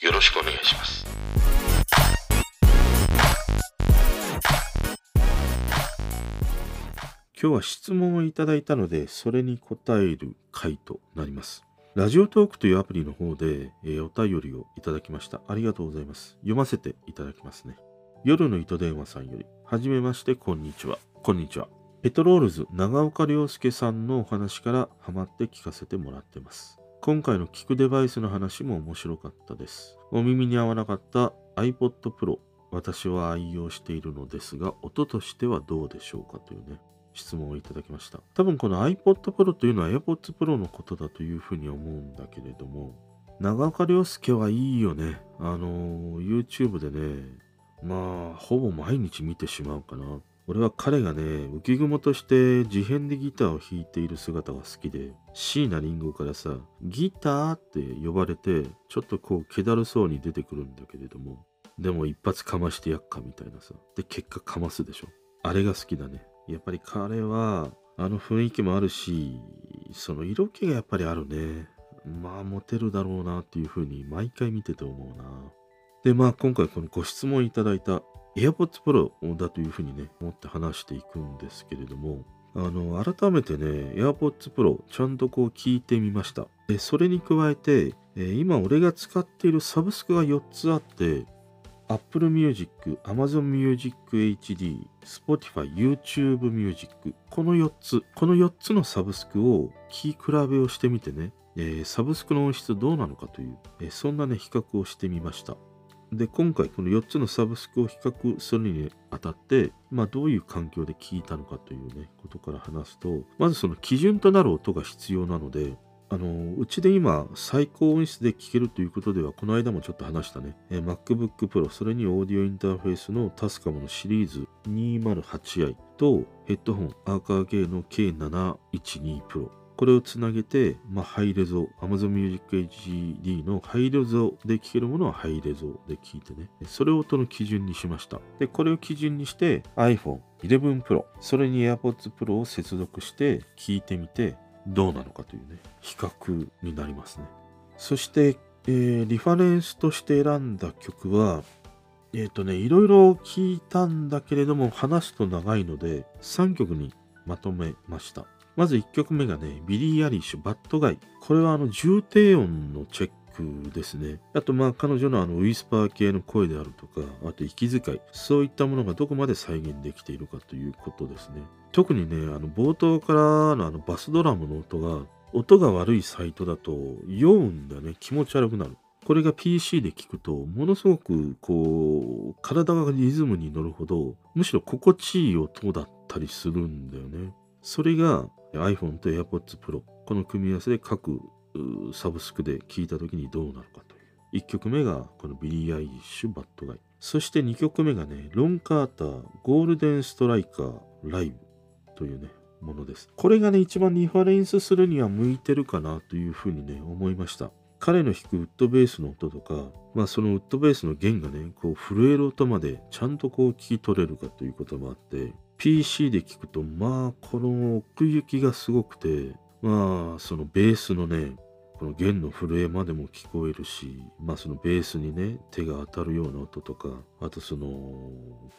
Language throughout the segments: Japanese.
よろしくお願いします今日は質問をいただいたので、それに答える回となります。ラジオトークというアプリの方で、えーお便りをいただきました。ありがとうございます。読ませていただきますね。夜の糸電話さんより、はじめまして、こんにちは。こんにちは。ペトロールズ長岡亮介さんのお話からハマって聞かせてもらってます。今回の聞くデバイスの話も面白かったです。お耳に合わなかった iPod Pro、私は愛用しているのですが、音としてはどうでしょうかというね。質問をいただきました。多分この iPod Pro というのは AirPods Pro のことだというふうに思うんだけれども、長岡亮介はいいよね。あの、YouTube でね、まあ、ほぼ毎日見てしまうかな。俺は彼がね、浮雲として自編でギターを弾いている姿が好きで、椎名林檎からさ、ギターって呼ばれて、ちょっとこう、気だるそうに出てくるんだけれども、でも一発かましてやっかみたいなさ。で、結果かますでしょ。あれが好きだね。やっぱり彼は、あの雰囲気もあるし、その色気がやっぱりあるね。まあ、モテるだろうなっていうふうに毎回見てて思うな。で、まあ、今回このご質問いただいた AirPods Pro だというふうにね、思って話していくんですけれども、あの、改めてね、AirPods Pro ちゃんとこう聞いてみました。で、それに加えて、え今俺が使っているサブスクが4つあって、Apple Music、Amazon Music HD、Spotify、YouTube Music。この4つ、この4つのサブスクを聞き比べをしてみてね、えーサブスクの音質どうなのかという、えーそんなね、比較をしてみました。で、今回この4つのサブスクを比較するにあたって、まあどういう環境で聞いたのかというね、ことから話すと、まずその基準となる音が必要なので、あの、うちで今最高音質で聴けるということでは、この間もちょっと話したね、MacBook Pro、それにオーディオインターフェースの Tascam のシリーズ 208i とヘッドホンアーカーゲーの K712 Pro。これをつなげて、まあ、ハイレゾ、Amazon Music HD のハイレゾで聴けるものはハイレゾで聴いてね。それを音の基準にしました。で、これを基準にして iPhone 11 Pro、それに AirPods Pro を接続して聴いてみて、どうなのかというね、比較になりますね。そして、えーリファレンスとして選んだ曲は、えっ、とね、いろいろ聞いたんだけれども、話すと長いので、3曲にまとめました。まず1曲目がね、 Billie Eilish、bad guy。これはあの重低音のチェックですね。あとまあ彼女のあのウィスパー系の声であるとか、あと息遣い、そういったものがどこまで再現できているかということですね。特にね、あの冒頭からのあのバスドラムの音が、音が悪いサイトだと酔うんだね、気持ち悪くなる。これが PC で聞くと、ものすごくこう、体がリズムに乗るほど、むしろ心地いい音だったりするんだよね。それが iPhone と AirPods Pro、この組み合わせで各サブスクで聞いた時にどうなるかという。1曲目がこの Billie Eilish・bad guy。そして2曲目がね、 Ron Carter、Golden Striker、ライブというね、ものです。これがね、一番リファレンスするには向いてるかなというふうにね、思いました。彼の弾くウッドベースの音とか、まあそのウッドベースの弦がね、こう震える音までちゃんとこう聞き取れるかということもあって、PC で聞くと、まあこの奥行きがすごくて、まあそのベースのね、この弦の震えまでも聞こえるし、まあそのベースにね、手が当たるような音とか、あとその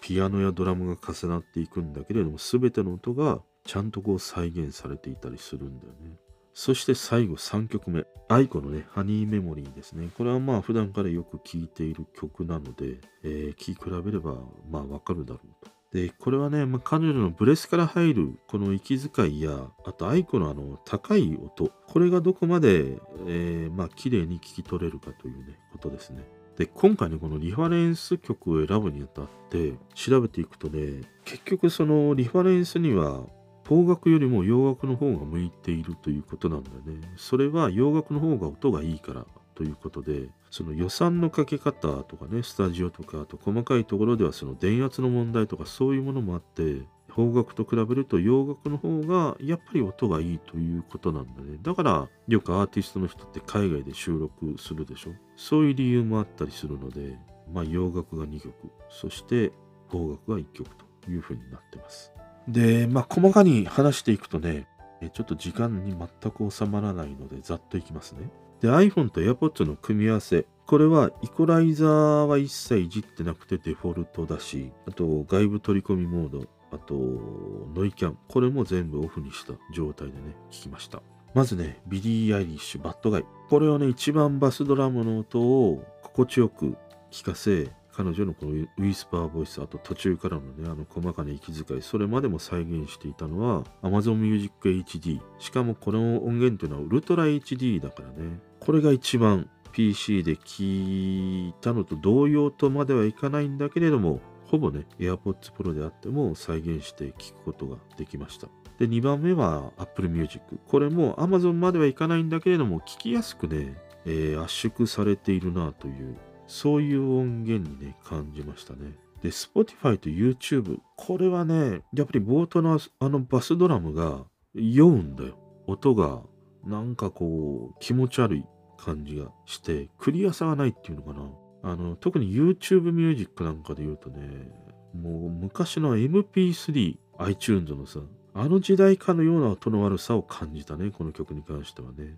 ピアノやドラムが重なっていくんだけれども、すべての音がちゃんとこう再現されていたりするんだよね。そして最後3曲目。 aiko のね、ハニーメモリーですね。これはまあ普段からよく聴いている曲なので、えー聴き比べればまあわかるだろうと。で、これはね、彼女のブレスから入るこの息遣いや、あと aiko のあの高い音、これがどこまで、えーまあ綺麗に聞き取れるかというね、ことですね。で、今回ね、このリファレンス曲を選ぶにあたって調べていくとね、結局そのリファレンスには邦楽よりも洋楽の方が向いているということなんだよね。それは洋楽の方が音がいいからということで、その予算のかけ方とかね、スタジオとか、あと細かいところではその電圧の問題とかそういうものもあって、邦楽と比べると洋楽の方がやっぱり音がいいということなんだね。だからよくアーティストの人って海外で収録するでしょ。そういう理由もあったりするので、まあ洋楽が2曲、そして邦楽が1曲というふうになってます。で、まあ細かに話していくとね、えちょっと時間に全く収まらないのでざっといきますね。で、iPhone と AirPods の組み合わせ。これはイコライザーは一切いじってなくてデフォルトだし、あと外部取り込みモード、あとノイキャン。これも全部オフにした状態でね、聞きました。まずね、 Billie Eilish、bad guy。これをね、一番バスドラムの音を心地よく聞かせ、彼女のこのウィスパーボイス、あと途中からのね、あの細かな息遣い、それまでも再現していたのは Amazon Music HD。しかもこの音源というのはウルトラ HD だからね。これが一番 PC で聞いたのと同様とまではいかないんだけれども、ほぼね、AirPods Pro であっても再現して聞くことができました。で、2番目は Apple Music。これも Amazon まではいかないんだけれども、聞きやすくね、えー圧縮されているなという、そういう音源にね、感じましたね。で、Spotify と YouTube。これはね、やっぱり冒頭のあのバスドラムが酔うんだよ。音がなんかこう気持ち悪い感じがして、クリアさがないっていうのかな。あの、特に YouTube Music なんかで言うとね、もう昔の MP3、iTunes のさ、あの時代かのような音の悪さを感じたね、この曲に関してはね。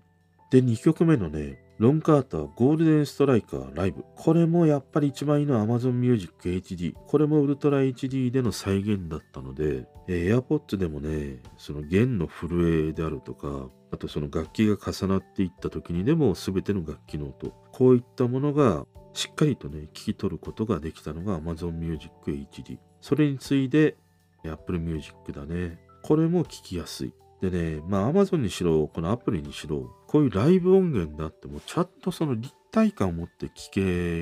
で、2曲目のね、ロンカーターゴールデンストライカーライブ。これもやっぱり一番いいのは Amazon Music HD。これもウルトラ HD での再現だったので、AirPods でもね、その弦の震えであるとか、あとその楽器が重なっていった時にでも全ての楽器の音、こういったものがしっかりとね、聞き取ることができたのが Amazon Music HD。それに次いで Apple Music だね。これも聞きやすい。でね、まあ Amazon にしろ、このアプリにしろ、こういうライブ音源であっても、ちゃんとその立体感を持って聞け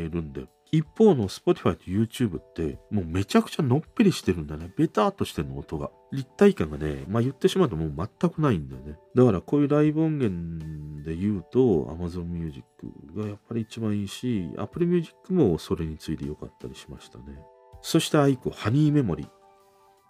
るんだよ。一方の Spotify と YouTube って、もうめちゃくちゃのっぺりしてるんだね。ベターっとしてるの、音が。立体感がね、まあ言ってしまうともう全くないんだよね。だからこういうライブ音源で言うと、Amazon Music がやっぱり一番いいし、Apple Music もそれについて良かったりしましたね。そして iCO、ハニーメモリー。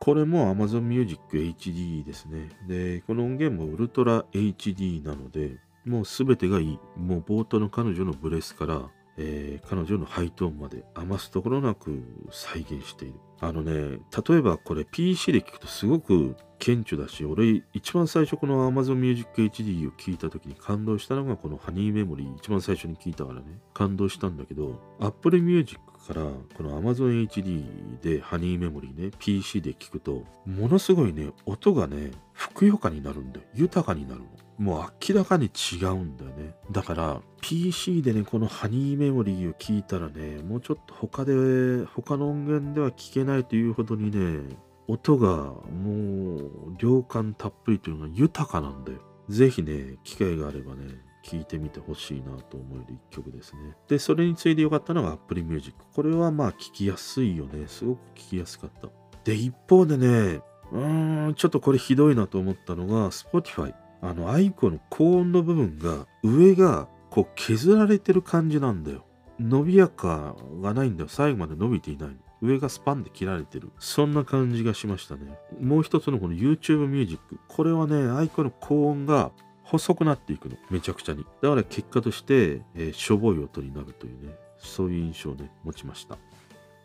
これも Amazon Music HD ですね。で、この音源もウルトラ HD なので、もうすべてがいい。もう冒頭の彼女のブレスから、えー彼女のハイトーンまで余すところなく再現している。あのね、例えばこれ PC で聞くとすごく顕著だし、俺一番最初この Amazon Music HD を聞いた時に感動したのがこのハニーメモリー一番最初に聞いたからね、感動したんだけど、Apple Music からこの Amazon HD でハニーメモリーね、PC で聞くと、ものすごいね、音がね、ふくよかになるんだよ。豊かになるの。もう明らかに違うんだよね。だから、PC でね、このハニーメモリーを聞いたらね、もうちょっと他で、他の音源では聞けないというほどにね、音がもう量感たっぷりというのが豊かなんだよ。ぜひね、機会があればね、聞いてみてほしいなと思える一曲ですね。で、それに次いで良かったのが Apple Music。これはまあ聞きやすいよね。すごく聞きやすかった。で、一方でね、うーん、ちょっとこれひどいなと思ったのが Spotify。あの、 aikoの高音の部分が、上がこう削られてる感じなんだよ。伸びやかがないんだよ。最後まで伸びていない。上がスパンで切られてる。そんな感じがしましたね。もう一つのこの YouTube Music。これはね、 aikoの高音が細くなっていくの。めちゃくちゃに。だから結果として、えーしょぼい音になるというね、そういう印象をね、持ちました。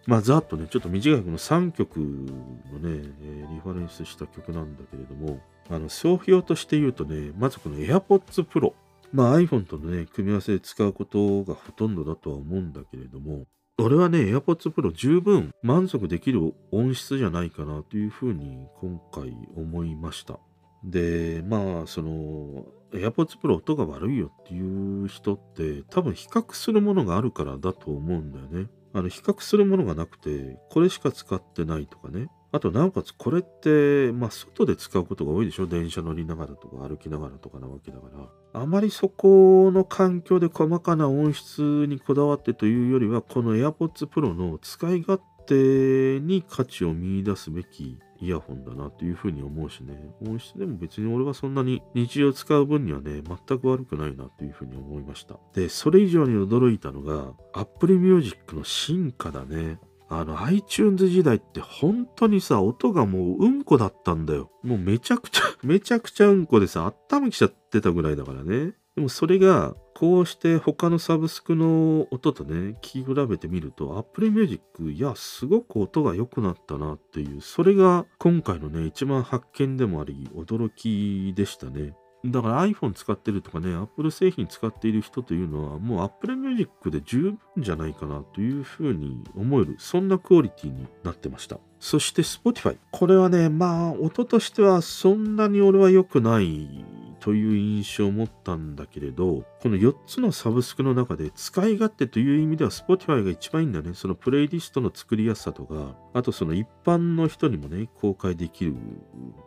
まあ、ざっとね、ちょっと短いこの3曲のね、えーリファレンスした曲なんだけれども、あの、総評として言うとね、まずこの AirPods Pro。まあ iPhone とのね、組み合わせで使うことがほとんどだとは思うんだけれども、俺はね、AirPods Pro 十分満足できる音質じゃないかなというふうに今回思いました。で、まあ、その、AirPods Pro 音が悪いよっていう人って多分比較するものがあるからだと思うんだよね。あの、比較するものがなくて、これしか使ってないとかね。あと、なおかつこれって、まあ、外で使うことが多いでしょ？電車乗りながらとか歩きながらとかなわけだから。あまりそこの環境で細かな音質にこだわってというよりは、この AirPods Pro の使い勝手に価値を見いだすべきイヤホンだなというふうに思うしね、音質でも別に俺はそんなに日常使う分にはね、全く悪くないなというふうに思いました。で、それ以上に驚いたのが、Apple Music の進化だね。あの iTunes 時代って本当にさ、音がもううんこだったんだよ。もうめちゃくちゃ、めちゃくちゃうんこでさ、頭きちゃってたぐらいだからね。でもそれが、こうして他のサブスクの音とね、聞き比べてみると、Apple Music、いや、すごく音が良くなったなっていう、それが今回のね、一番発見でもあり、驚きでしたね。だから iPhone 使ってるとかね、Apple 製品使っている人というのは、もう Apple Music で十分じゃないかなというふうに思える、そんなクオリティになってました。そして Spotify。これはね、まあ、音としてはそんなに俺は良くないという印象を持ったんだけれど、この4つのサブスクの中で使い勝手という意味では Spotify が一番いいんだね。そのプレイリストの作りやすさとか、あとその一般の人にもね、公開できる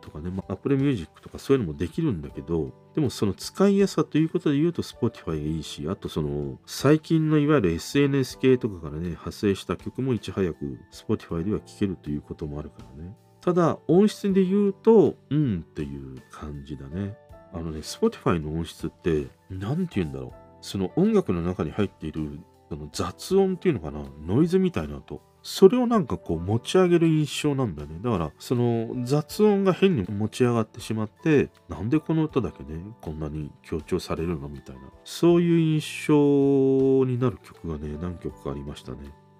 とかね、まあ、Apple Music とかそういうのもできるんだけど、でもその使いやすさということで言うと Spotify がいいし、あとその最近のいわゆる SNS 系とかからね、派生した曲もいち早く Spotify では聴けるということもあるからね。ただ音質で言うと、うんっていう感じだね。あのね、Spotify の音質って、なんて言うんだろう。その音楽の中に入っているその雑音っていうのかな、ノイズみたいな音。それをなんかこう持ち上げる印象なんだよね。だからその雑音が変に持ち上がってしまって、なんでこの音だけね、こんなに強調されるのみたいな。そういう印象になる曲がね、何曲かありましたね。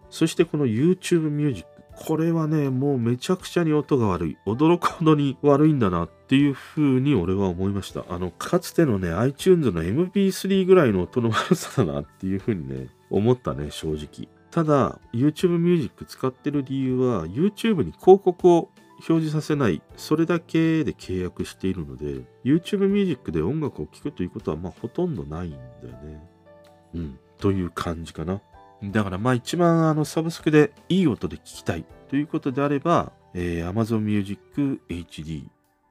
そしてこの YouTube Music。これはね、もうめちゃくちゃに音が悪い。驚くほどに悪いんだなっていう風に俺は思いました。あの、かつてのね、iTunes の MP3 ぐらいの音の悪さだなっていう風にね、思ったね、正直。ただ、YouTube Music 使ってる理由は、YouTube に広告を表示させない、それだけで契約しているので、YouTube Music で音楽を聴くということは、まあ、ほとんどないんだよね。うん、という感じかな。だからまあ一番あのサブスクでいい音で聴きたいということであれば、えー、Amazon Music HD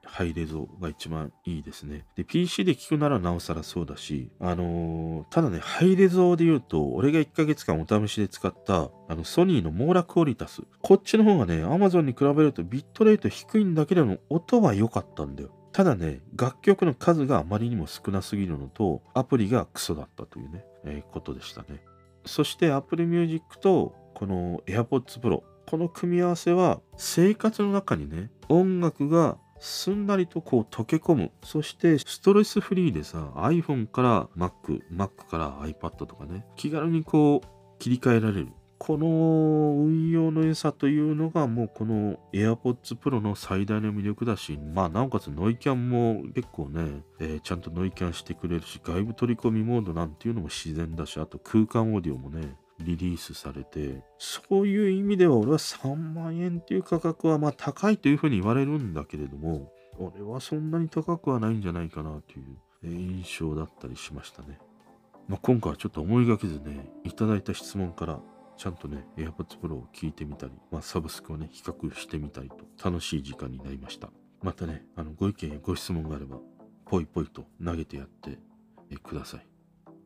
ハイレゾが一番いいですね。で、PC で聞くならなおさらそうだし、あのー、ただね、ハイレゾで言うと、俺が1ヶ月間お試しで使った、あの、ソニーのモーラクオリタス。こっちの方がね、Amazon に比べるとビットレート低いんだけども、音は良かったんだよ。ただね、楽曲の数があまりにも少なすぎるのと、アプリがクソだったというね、えー、ことでしたね。そして Apple Music とこの AirPods Pro。この組み合わせは生活の中にね、音楽がすんなりとこう溶け込む。そしてストレスフリーでさ、iPhone から Mac、Mac から iPad とかね、気軽にこう切り替えられる。この運用の良さというのがもうこの AirPods Pro の最大の魅力だし、まあなおかつノイキャンも結構ね、えー、ちゃんとノイキャンしてくれるし、外部取り込みモードなんていうのも自然だし、あと空間オーディオもね、リリースされて、そういう意味では俺は3万円っていう価格はまあ高いというふうに言われるんだけれども、俺はそんなに高くはないんじゃないかなという印象だったりしましたね。まあ、今回はちょっと思いがけずね、いただいた質問からちゃんとね、AirPods Pro を聞いてみたり、まあ、サブスクをね、比較してみたりと楽しい時間になりました。またね、あのご意見やご質問があれば、ポイポイと投げてやってください。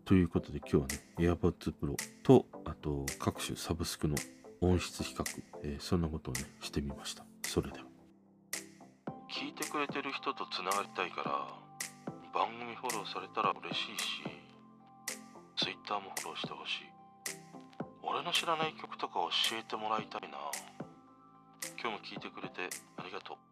ということで今日はね、AirPods Pro と、あと各種サブスクの音質比較、えー、そんなことをね、してみました。それでは。聞いてくれてる人とつながりたいから番組フォローされたら嬉しいし Twitter もフォローしてほしい俺の知らない曲とか教えてもらいたいな。今日も聞いてくれてありがとう。